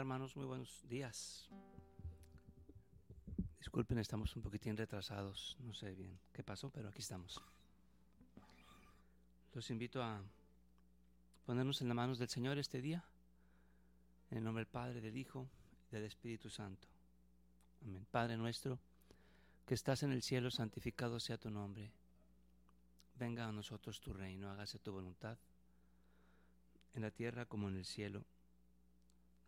Hermanos, muy buenos días. Disculpen, estamos un poquitín retrasados. No sé bien qué pasó, pero aquí estamos. Los invito a ponernos en las manos del Señor este día. En el nombre del Padre, del Hijo y del Espíritu Santo. Amén. Padre nuestro, que estás en el cielo, santificado sea tu nombre. Venga a nosotros tu reino, hágase tu voluntad, en la tierra como en el cielo.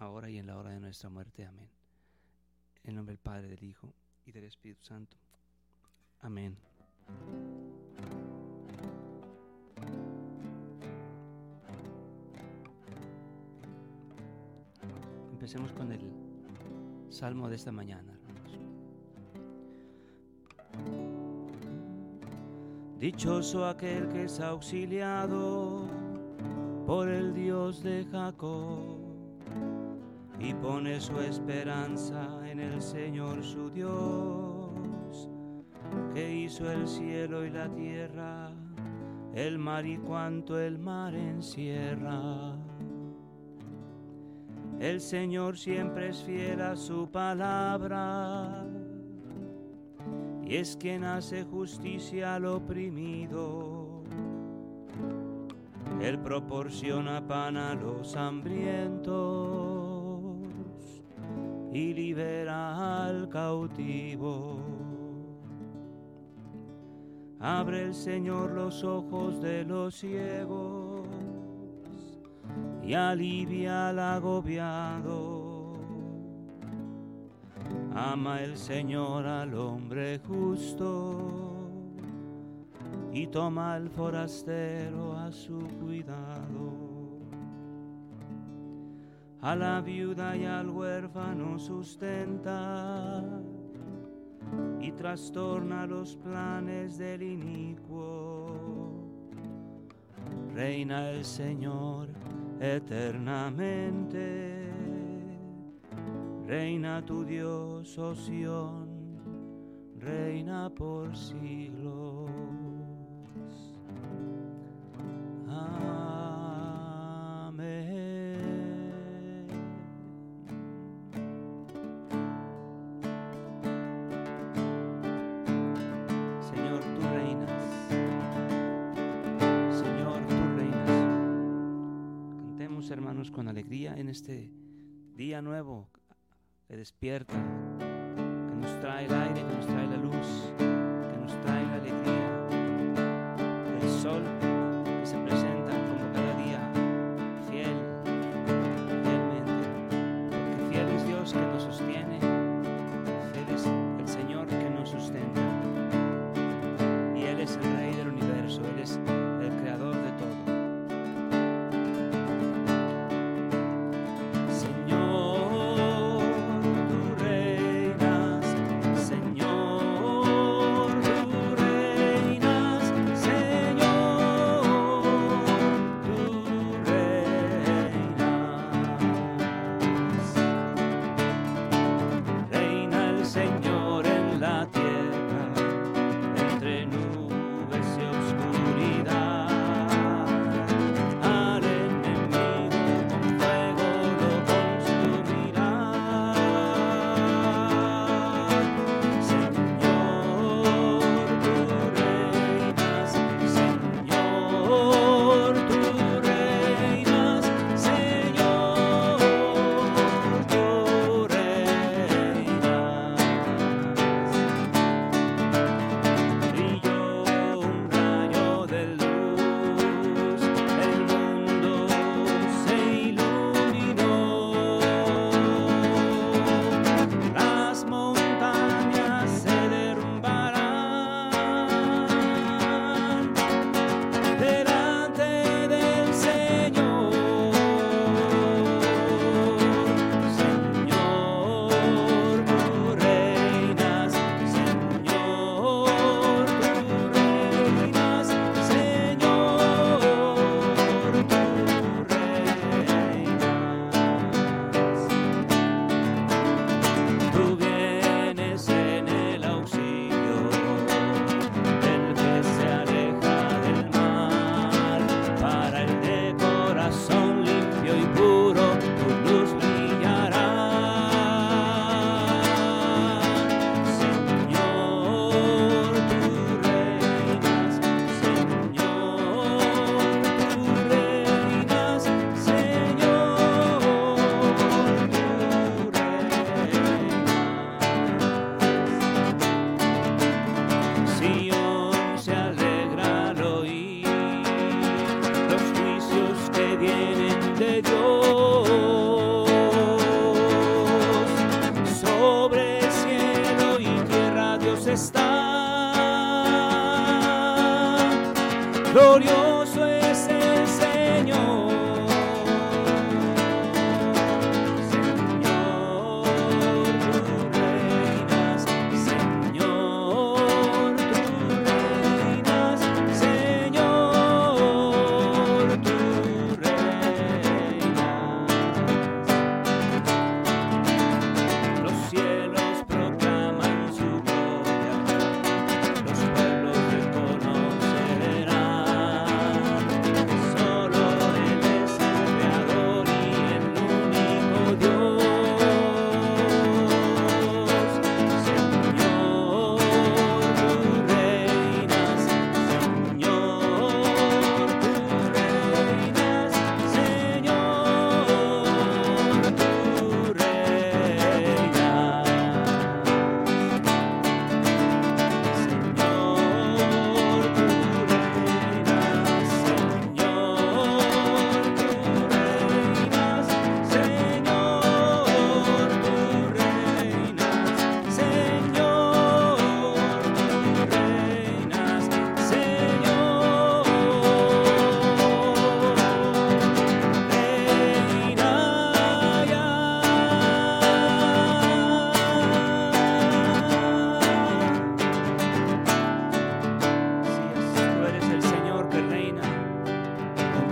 ahora y en la hora de nuestra muerte. Amén. En nombre del Padre, del Hijo y del Espíritu Santo. Amén. Empecemos con el salmo de esta mañana, hermanos. Dichoso aquel que es auxiliado por el Dios de Jacob y pone su esperanza en el Señor su Dios, que hizo el cielo y la tierra, el mar y cuanto el mar encierra. El Señor siempre es fiel a su palabra y es quien hace justicia al oprimido. Él proporciona pan a los hambrientos y libera al cautivo. Abre el Señor los ojos de los ciegos y alivia al agobiado. Ama el Señor al hombre justo y toma al forastero a su cuidado. A la viuda y al huérfano sustenta y trastorna los planes del inicuo. Reina el Señor eternamente. Reina tu Dios, oh Sión, reina por siglos. Despierta,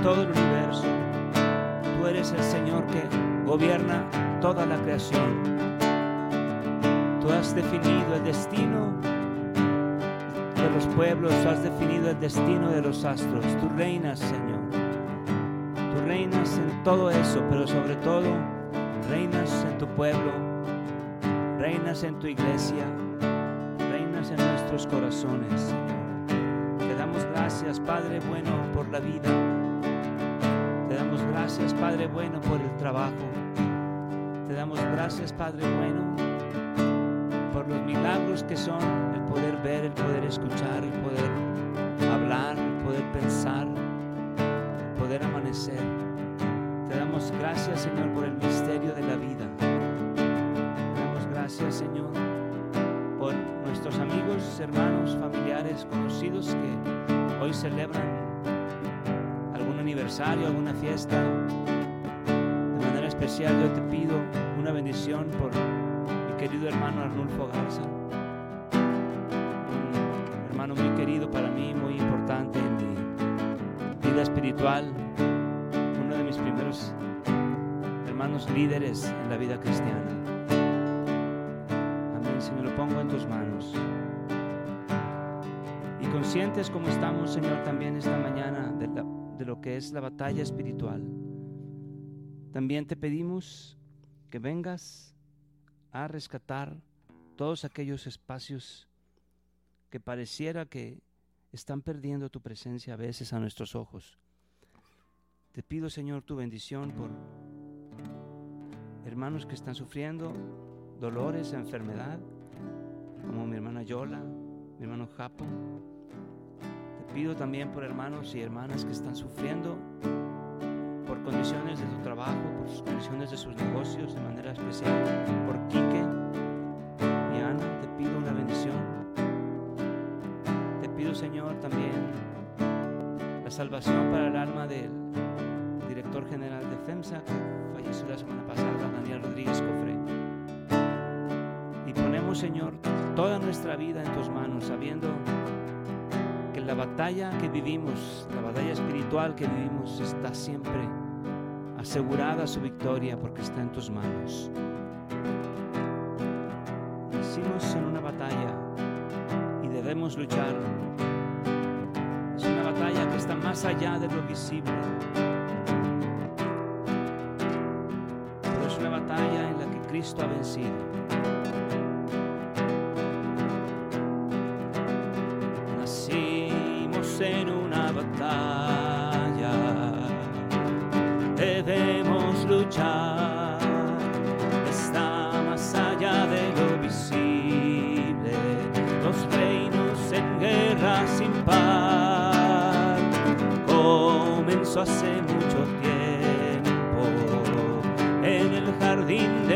todo el universo. Tú eres el Señor que gobierna toda la creación. Tú has definido el destino de los pueblos, has definido el destino de los astros. Tú reinas, Señor. Tú reinas en todo eso, pero sobre todo reinas en tu pueblo, reinas en tu iglesia, reinas en nuestros corazones. Te damos gracias, Padre bueno, por la vida. Gracias, Padre bueno, por el trabajo. Te damos gracias, Padre bueno, por los milagros que son el poder ver, el poder escuchar, el poder hablar, el poder pensar, el poder amanecer. Te damos gracias, Señor, por el misterio de la vida. Te damos gracias, Señor, por nuestros amigos, hermanos, familiares, conocidos que hoy celebran aniversario, alguna fiesta. De manera especial yo te pido una bendición por mi querido hermano Arnulfo Garza. Un hermano muy querido para mí, muy importante en mi vida espiritual. Uno de mis primeros hermanos líderes en la vida cristiana. Amén, Señor, lo pongo en tus manos. Y conscientes como estamos, Señor, también esta mañana de, la- de lo que es la batalla espiritual. También te pedimos que vengas a rescatar todos aquellos espacios que pareciera que están perdiendo tu presencia a veces a nuestros ojos. Te pido, Señor, tu bendición por hermanos que están sufriendo dolores, enfermedad, como mi hermana Yola, mi hermano Japo. Pido también por hermanos y hermanas que están sufriendo por condiciones de su trabajo, por sus condiciones de sus negocios, de manera especial por Quique y Ana. Te pido una bendición. Te pido, Señor, también la salvación para el alma del director general de FEMSA, que falleció la semana pasada, Daniel Rodríguez Cofre. Y ponemos, Señor, toda nuestra vida en tus manos, sabiendo la batalla que vivimos, la batalla espiritual que vivimos, está siempre asegurada su victoria porque está en tus manos. Nacimos en una batalla y debemos luchar. Es una batalla que está más allá de lo visible. Pero es una batalla en la que Cristo ha vencido. en una batalla. Debemos luchar, está más allá de lo visible, los reinos en guerra sin par. Comenzó hace mucho tiempo en el jardín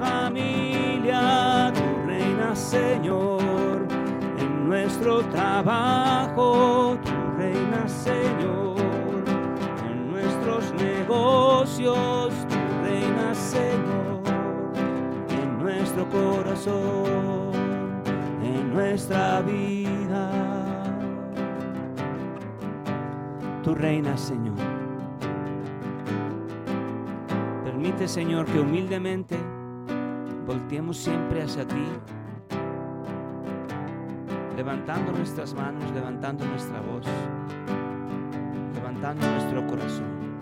familia, tu reina, Señor. En nuestro trabajo, tu reina, Señor. En nuestros negocios, tu reina, Señor. En nuestro corazón, en nuestra vida. Tu reina, Señor. Permite, Señor, que humildemente volteemos siempre hacia ti, levantando nuestras manos, levantando nuestra voz, levantando nuestro corazón,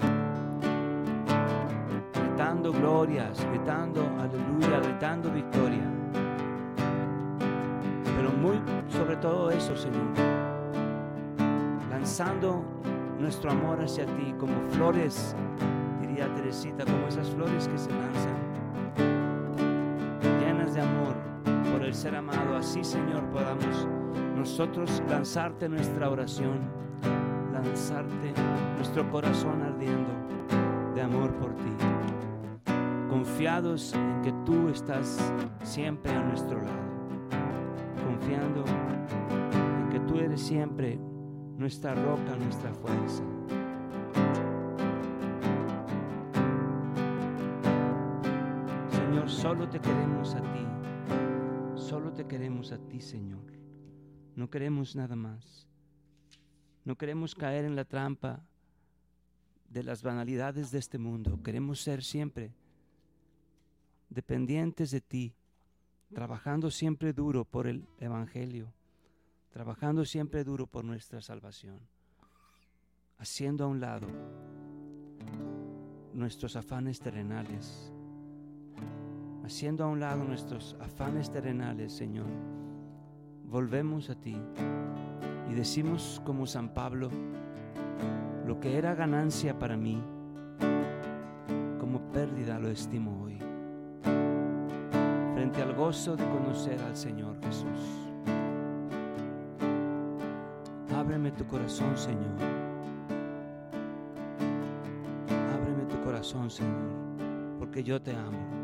gritando glorias, gritando aleluya, gritando victoria, pero muy sobre todo eso, Señor, lanzando nuestro amor hacia ti como flores, diría Teresita, como esas flores que se lanzan. Ser amado. Así, Señor, podamos nosotros lanzarte nuestra oración, lanzarte nuestro corazón ardiendo de amor por ti, confiados en que tú estás siempre a nuestro lado, confiando en que tú eres siempre nuestra roca, nuestra fuerza. Señor, solo te queremos a ti, queremos a ti, Señor. No queremos nada más. No queremos caer en la trampa de las banalidades de este mundo. Queremos ser siempre dependientes de ti, trabajando siempre duro por el Evangelio, trabajando siempre duro por nuestra salvación, haciendo a un lado nuestros afanes terrenales, haciendo a un lado nuestros afanes terrenales, Señor. Volvemos a ti y decimos como San Pablo, lo que era ganancia para mí, como pérdida lo estimo hoy, frente al gozo de conocer al Señor Jesús. Ábreme tu corazón, Señor. Ábreme tu corazón, Señor, porque yo te amo.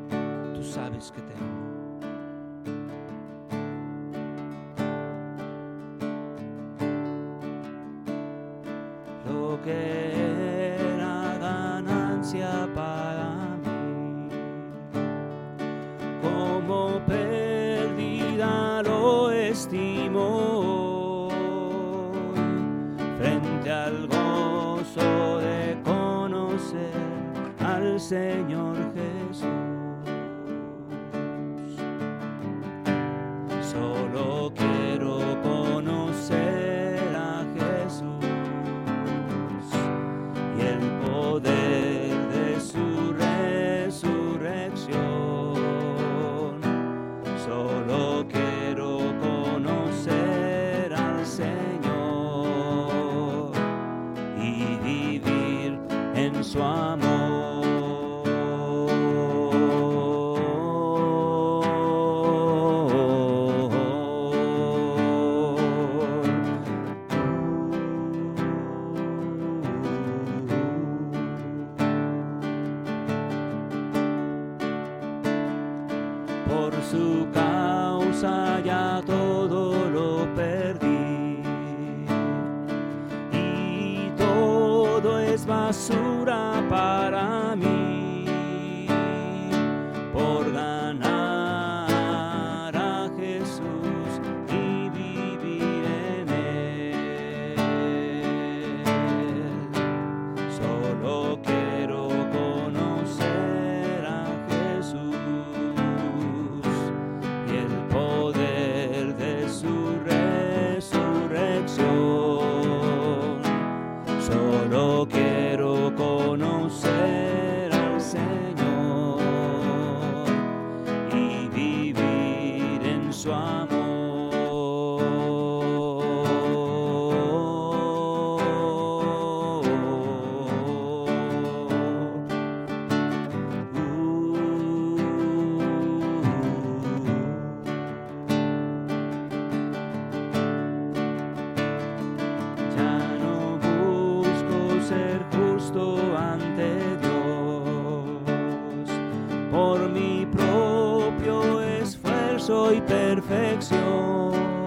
Sabes que te amo. Lo que era ganancia para mí, como pérdida lo estimo frente al gozo de conocer al Señor Jesús. En propio esfuerzo y perfección.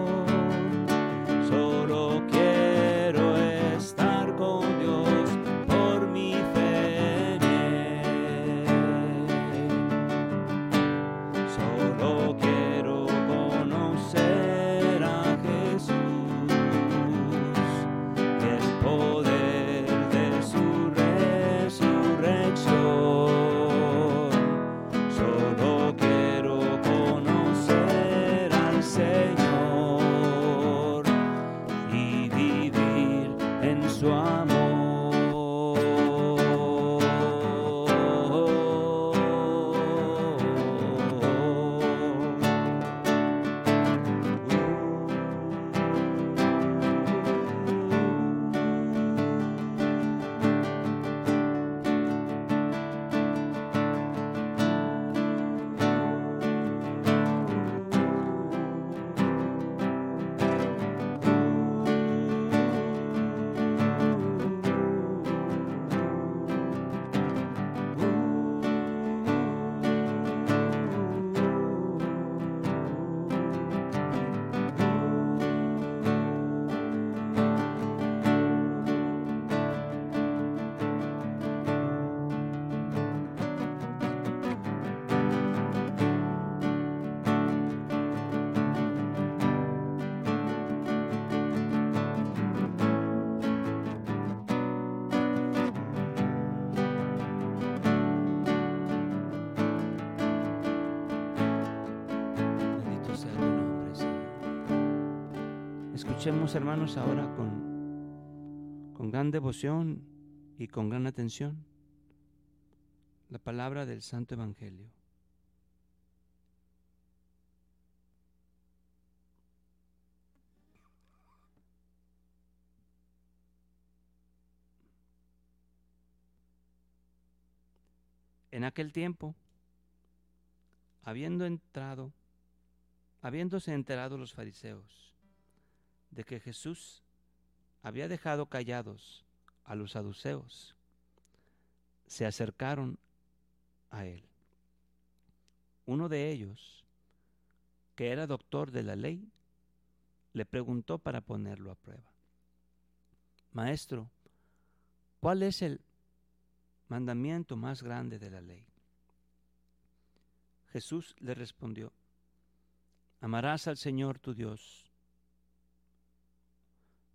Escuchemos, hermanos, ahora con, con gran devoción y con gran atención la palabra del Santo Evangelio. En aquel tiempo, habiendo entrado, habiéndose enterado los fariseos de que Jesús había dejado callados a los saduceos, se acercaron a él. Uno de ellos, que era doctor de la ley, le preguntó para ponerlo a prueba. Maestro, ¿cuál es el mandamiento más grande de la ley? Jesús le respondió, amarás al Señor tu Dios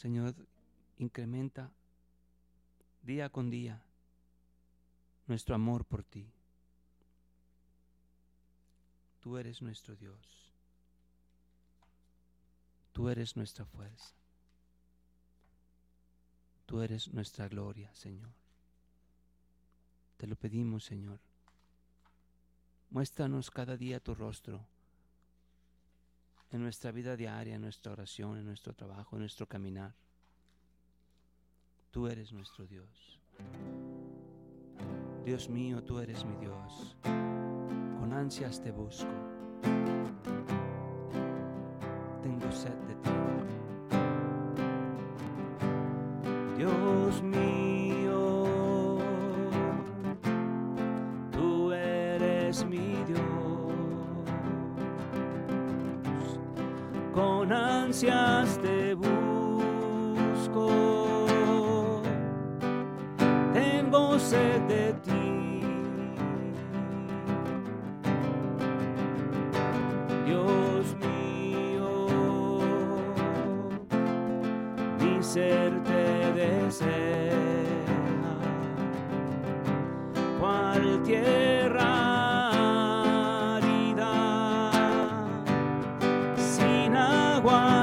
Señor, incrementa día con día nuestro amor por ti. Tú eres nuestro Dios. Tú eres nuestra fuerza. Tú eres nuestra gloria, Señor. Te lo pedimos, Señor. Muéstranos cada día tu rostro en nuestra vida diaria, en nuestra oración, en nuestro trabajo, en nuestro caminar. Tú eres nuestro Dios. Dios mío, tú eres mi Dios. Con ansias te busco. Tengo sed de ti. Te busco. Tengo sed de ti. Dios mío, mi ser te desea, cual tierra sin agua,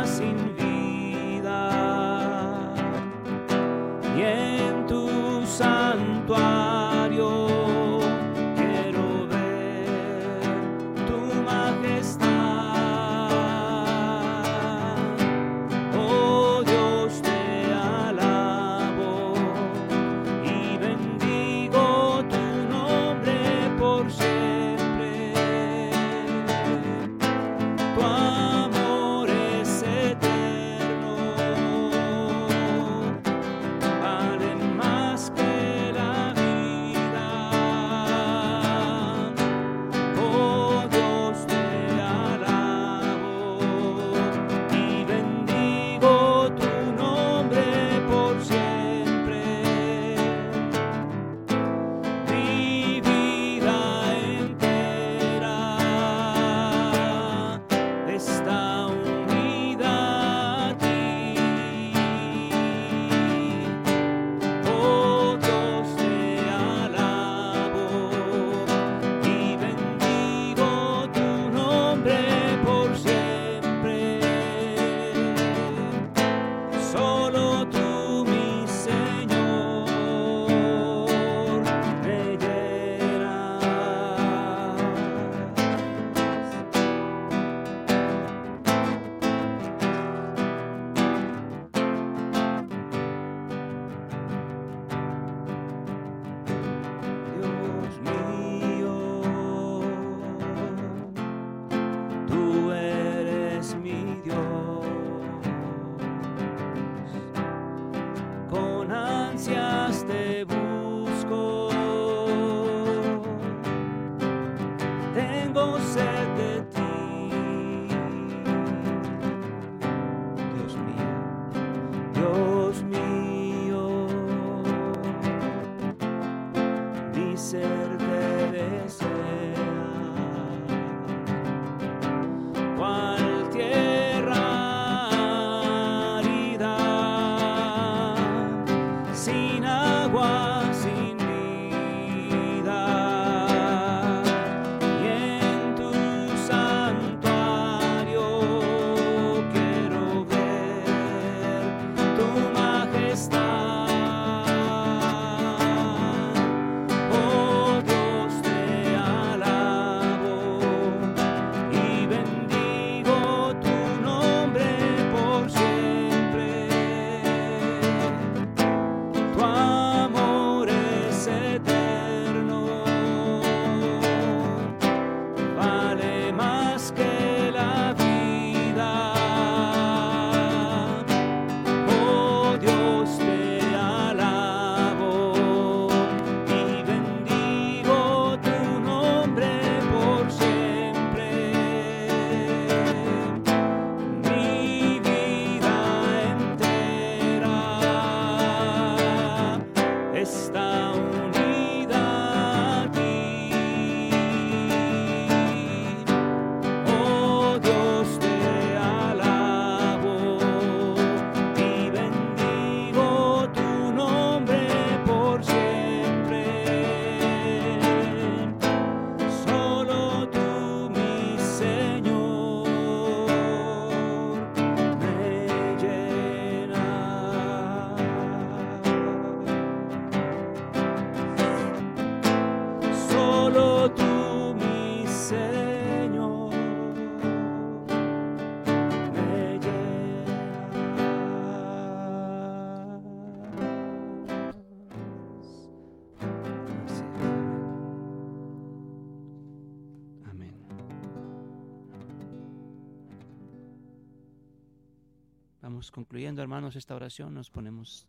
Concluyendo, hermanos, esta oración. Nos ponemos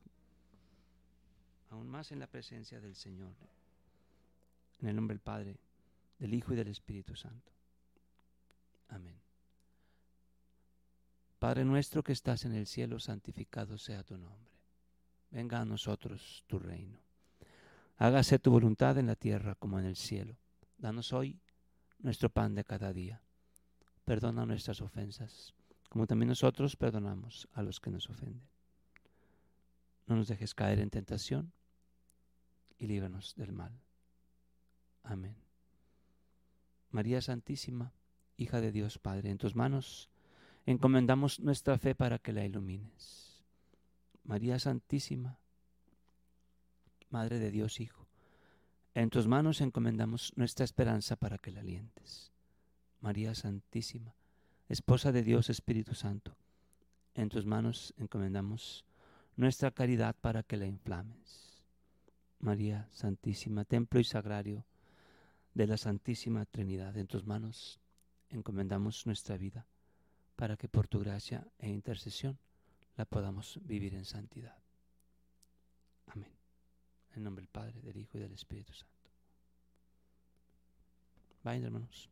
aún más en la presencia del Señor. En el nombre del Padre, del Hijo y del Espíritu Santo. Amén. Padre nuestro que estás en el cielo, santificado sea tu nombre. Venga a nosotros tu reino. Hágase tu voluntad en la tierra como en el cielo. Danos hoy nuestro pan de cada día. Perdona nuestras ofensas, como también nosotros perdonamos a los que nos ofenden. No nos dejes caer en tentación y líbranos del mal. Amén. María Santísima, hija de Dios Padre, en tus manos encomendamos nuestra fe para que la ilumines. María Santísima, Madre de Dios Hijo, en tus manos encomendamos nuestra esperanza para que la alientes. María Santísima, Esposa de Dios Espíritu Santo, en tus manos encomendamos nuestra caridad para que la inflames. María Santísima, Templo y Sagrario de la Santísima Trinidad, en tus manos encomendamos nuestra vida para que por tu gracia e intercesión la podamos vivir en santidad. Amén. En nombre del Padre, del Hijo y del Espíritu Santo. Vayan, hermanos.